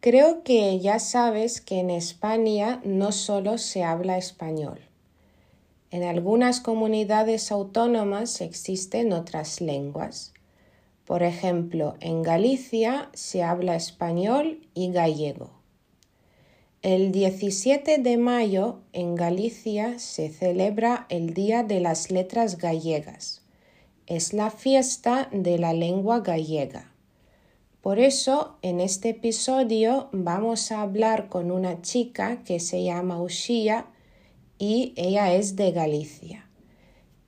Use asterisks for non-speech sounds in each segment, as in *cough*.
Creo que ya sabes que en España no solo se habla español. En algunas comunidades autónomas existen otras lenguas. Por ejemplo, en Galicia se habla español y gallego. El 17 de mayo en Galicia se celebra el Día de las Letras Gallegas. Es la fiesta de la lengua gallega. Por eso, en este episodio vamos a hablar con una chica que se llama Ushia y ella es de Galicia.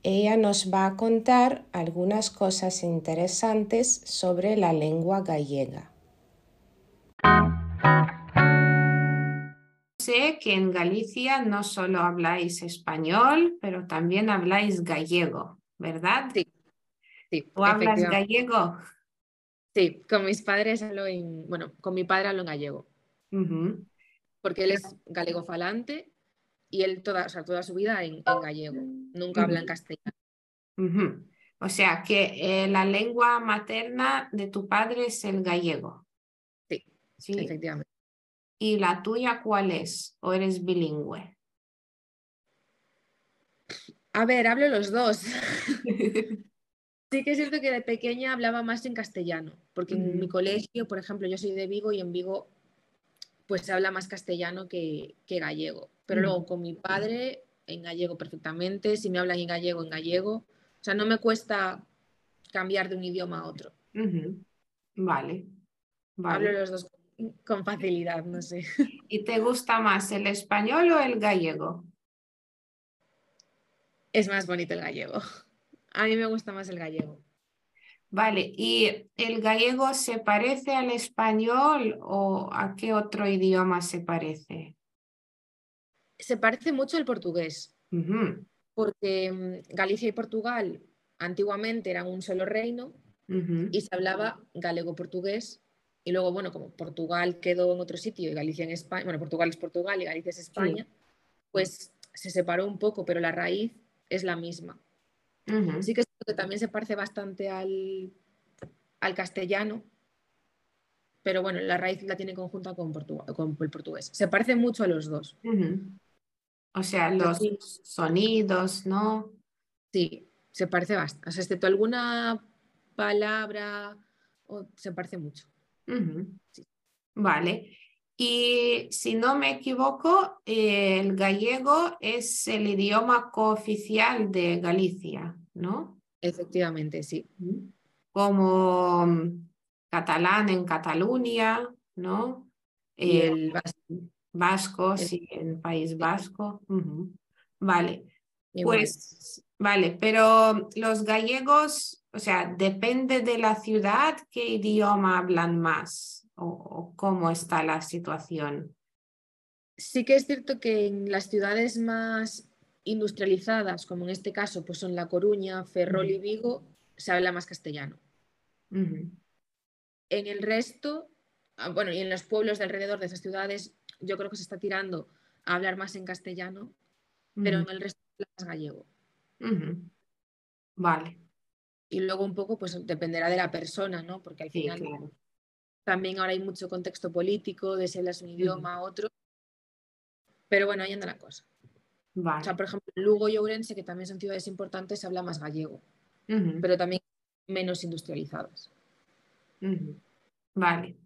Ella nos va a contar algunas cosas interesantes sobre la lengua gallega. Sé que en Galicia no solo habláis español, pero también habláis gallego, ¿verdad? Sí. Sí, ¿Tú hablas gallego? Sí, con mis padres hablo en, bueno, con mi padre hablo en gallego, porque él es galego falante y él toda, o sea, toda su vida en, en gallego, nunca habla en castellano. O sea que eh, la lengua materna de tu padre es el gallego. Sí, ¿sí? efectivamente. ¿Y la tuya cuál es? ¿O eres bilingüe? A ver, hablo los dos. *laughs* Sí que es cierto que de pequeña hablaba más en castellano, porque en mi Ujú. colegio, por ejemplo, yo soy de Vigo y en Vigo pues se habla más castellano que, que gallego. Pero luego con mi padre en gallego perfectamente, si me hablan en gallego, en gallego. O sea, no me cuesta cambiar de un idioma a otro. Vale, Hablo los dos con facilidad, no sé. *laughs* ¿Y te gusta más el español o el gallego? Es más bonito el gallego. A mí me gusta más el gallego. Vale, ¿y el gallego se parece al español o a qué otro idioma se parece? Se parece mucho al portugués, porque mm, Galicia y Portugal antiguamente eran un solo reino ujú. y se hablaba galego-portugués. Y luego, bueno, como Portugal quedó en otro sitio y Galicia en España, bueno, Portugal es Portugal y Galicia es España, pues se separó un poco, pero la raíz es la misma. Ujú. Sí que, es cierto que también se parece bastante al, al castellano, pero bueno, la raíz la tiene conjunta con, con el portugués. Se parece mucho a los dos. O sea, los Sí. sonidos, ¿no? Sí, se parece bastante. O sea, excepto alguna palabra, o- se parece mucho. Sí. Vale. Y si no me equivoco, el gallego es el idioma cooficial de Galicia, ¿no? Efectivamente, sí. Como mm, catalán en Cataluña, ¿no? Y Eh, el vasco vasco, el- sí, en País Vasco. Vale. Pues vale, pero los gallegos, o sea, depende de la ciudad qué idioma hablan más o, o cómo está la situación. Sí que es cierto que en las ciudades más industrializadas, como en este caso, pues son La Coruña, Ferrol y Vigo, se habla más castellano. En el resto, ah, bueno, y en los pueblos de alrededor de esas ciudades, yo creo que se está tirando a hablar más en castellano, pero en el resto más gallego. Vale, Y luego un poco, pues dependerá de la persona, ¿no? Porque al sí, final claro. También ahora hay mucho contexto político, de si hablas un idioma a otro. Pero bueno, ahí anda la cosa. O sea, por ejemplo, Lugo y Ourense, que también son ciudades importantes, se habla más gallego, pero también menos industrializadas. Vale.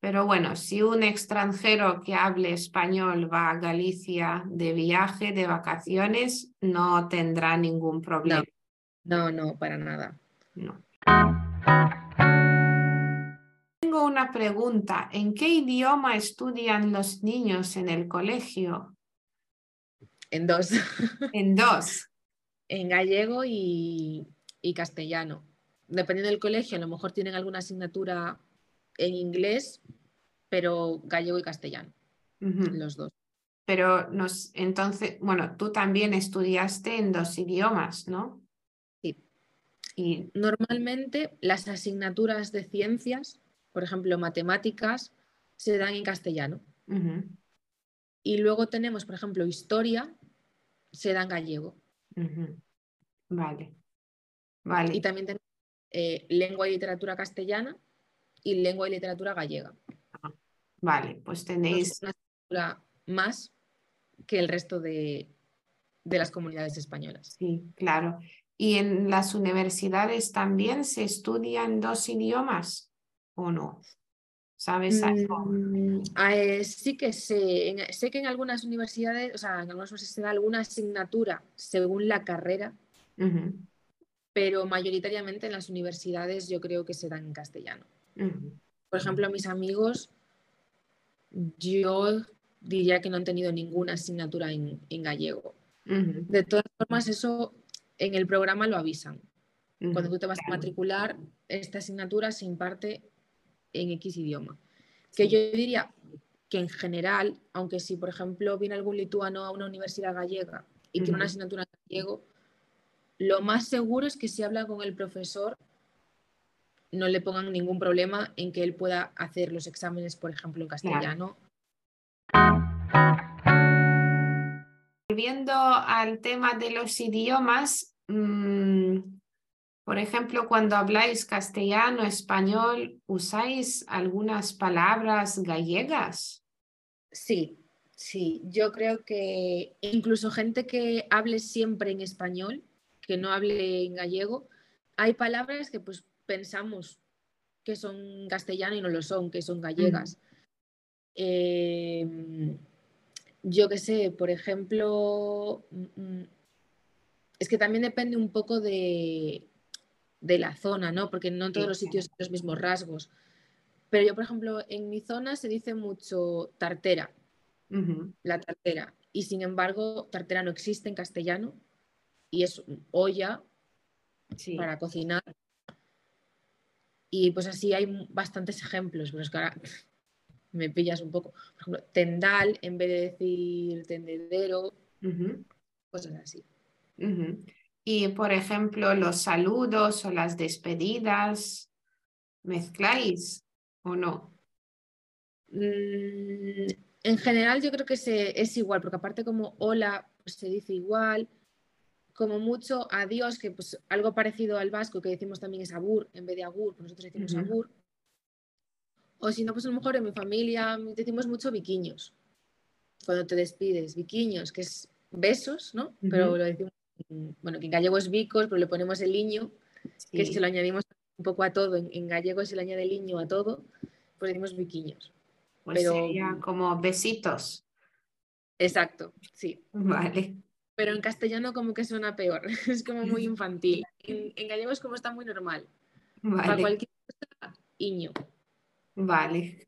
Pero bueno, si un extranjero que hable español va a Galicia de viaje, de vacaciones, no tendrá ningún problema. No, no, para nada. No. Tengo una pregunta. ¿En qué idioma estudian los niños en el colegio? En dos, *laughs* En dos. en gallego y, y castellano. Dependiendo del colegio, a lo mejor tienen alguna asignatura en inglés, pero gallego y castellano, los dos. Pero nos, entonces, bueno, tú también estudiaste en dos idiomas, ¿no? Sí. Y, Normalmente las asignaturas de ciencias, por ejemplo, matemáticas, se dan en castellano. Y luego tenemos, por ejemplo, historia, se da en gallego. Vale. Vale. Y también tenemos eh, lengua y literatura castellana y lengua y literatura gallega. Vale, pues tenéis, Entonces, una más que el resto de, de las comunidades españolas. sí, claro. ¿Y en las universidades también se estudian dos idiomas o no? ¿Sabes algo? Mm, eh, sí que sé, en- sé que en algunas universidades, o sea, en algunas universidades se da alguna asignatura según la carrera, pero mayoritariamente en las universidades yo creo que se dan en castellano. Por ejemplo, mis amigos, yo diría que no han tenido ninguna asignatura en, en gallego. De todas formas, eso en el programa lo avisan. Cuando tú te vas a matricular, esta asignatura se imparte en X idioma. Que sí, yo diría que en general, aunque si por ejemplo viene algún lituano a una universidad gallega y tiene una asignatura en gallego, lo más seguro es que si habla con el profesor no le pongan ningún problema en que él pueda hacer los exámenes, por ejemplo, en castellano. Volviendo al tema de los idiomas, mm, por ejemplo, cuando habláis castellano, español, ¿usáis algunas palabras gallegas? Sí, sí, yo creo que incluso gente que hable siempre en español, que no hable en gallego, hay palabras que pues pensamos que son castellano y no lo son, que son gallegas. Eh, yo qué sé, por ejemplo, mm, mm, es que también depende un poco de, de la zona, ¿no? Porque no en todos los sitios hay los mismos rasgos. Pero yo, por ejemplo, en mi zona se dice mucho tartera, la tartera. Y sin embargo, tartera no existe en castellano y es olla sí. para cocinar. Y pues así hay bastantes ejemplos, pero es que ahora *laughs* me pillas un poco. Por ejemplo, tendal en vez de decir tendedero, cosas así. Y por ejemplo, los saludos o las despedidas, ¿mezcláis o no? Mm, en general yo creo que se, es igual, porque aparte como hola pues se dice igual, como mucho adiós, que pues algo parecido al vasco que decimos también es agur, en vez de agur, pues nosotros decimos Ujú. agur. O si no, pues a lo mejor en mi familia decimos mucho viquiños, cuando te despides, viquiños, que es besos, ¿no? Pero lo decimos, bueno, que en gallego es vicos, pero le ponemos el liño, que Sí, se lo añadimos un poco a todo, en, en gallego se le añade el liño a todo, pues decimos viquiños. pues pero- sería como besitos. Exacto, sí. Vale, Pero en castellano como que suena peor, *laughs* es como muy infantil. En, en gallego es como está muy normal. Para cualquier cosa, iño. vale.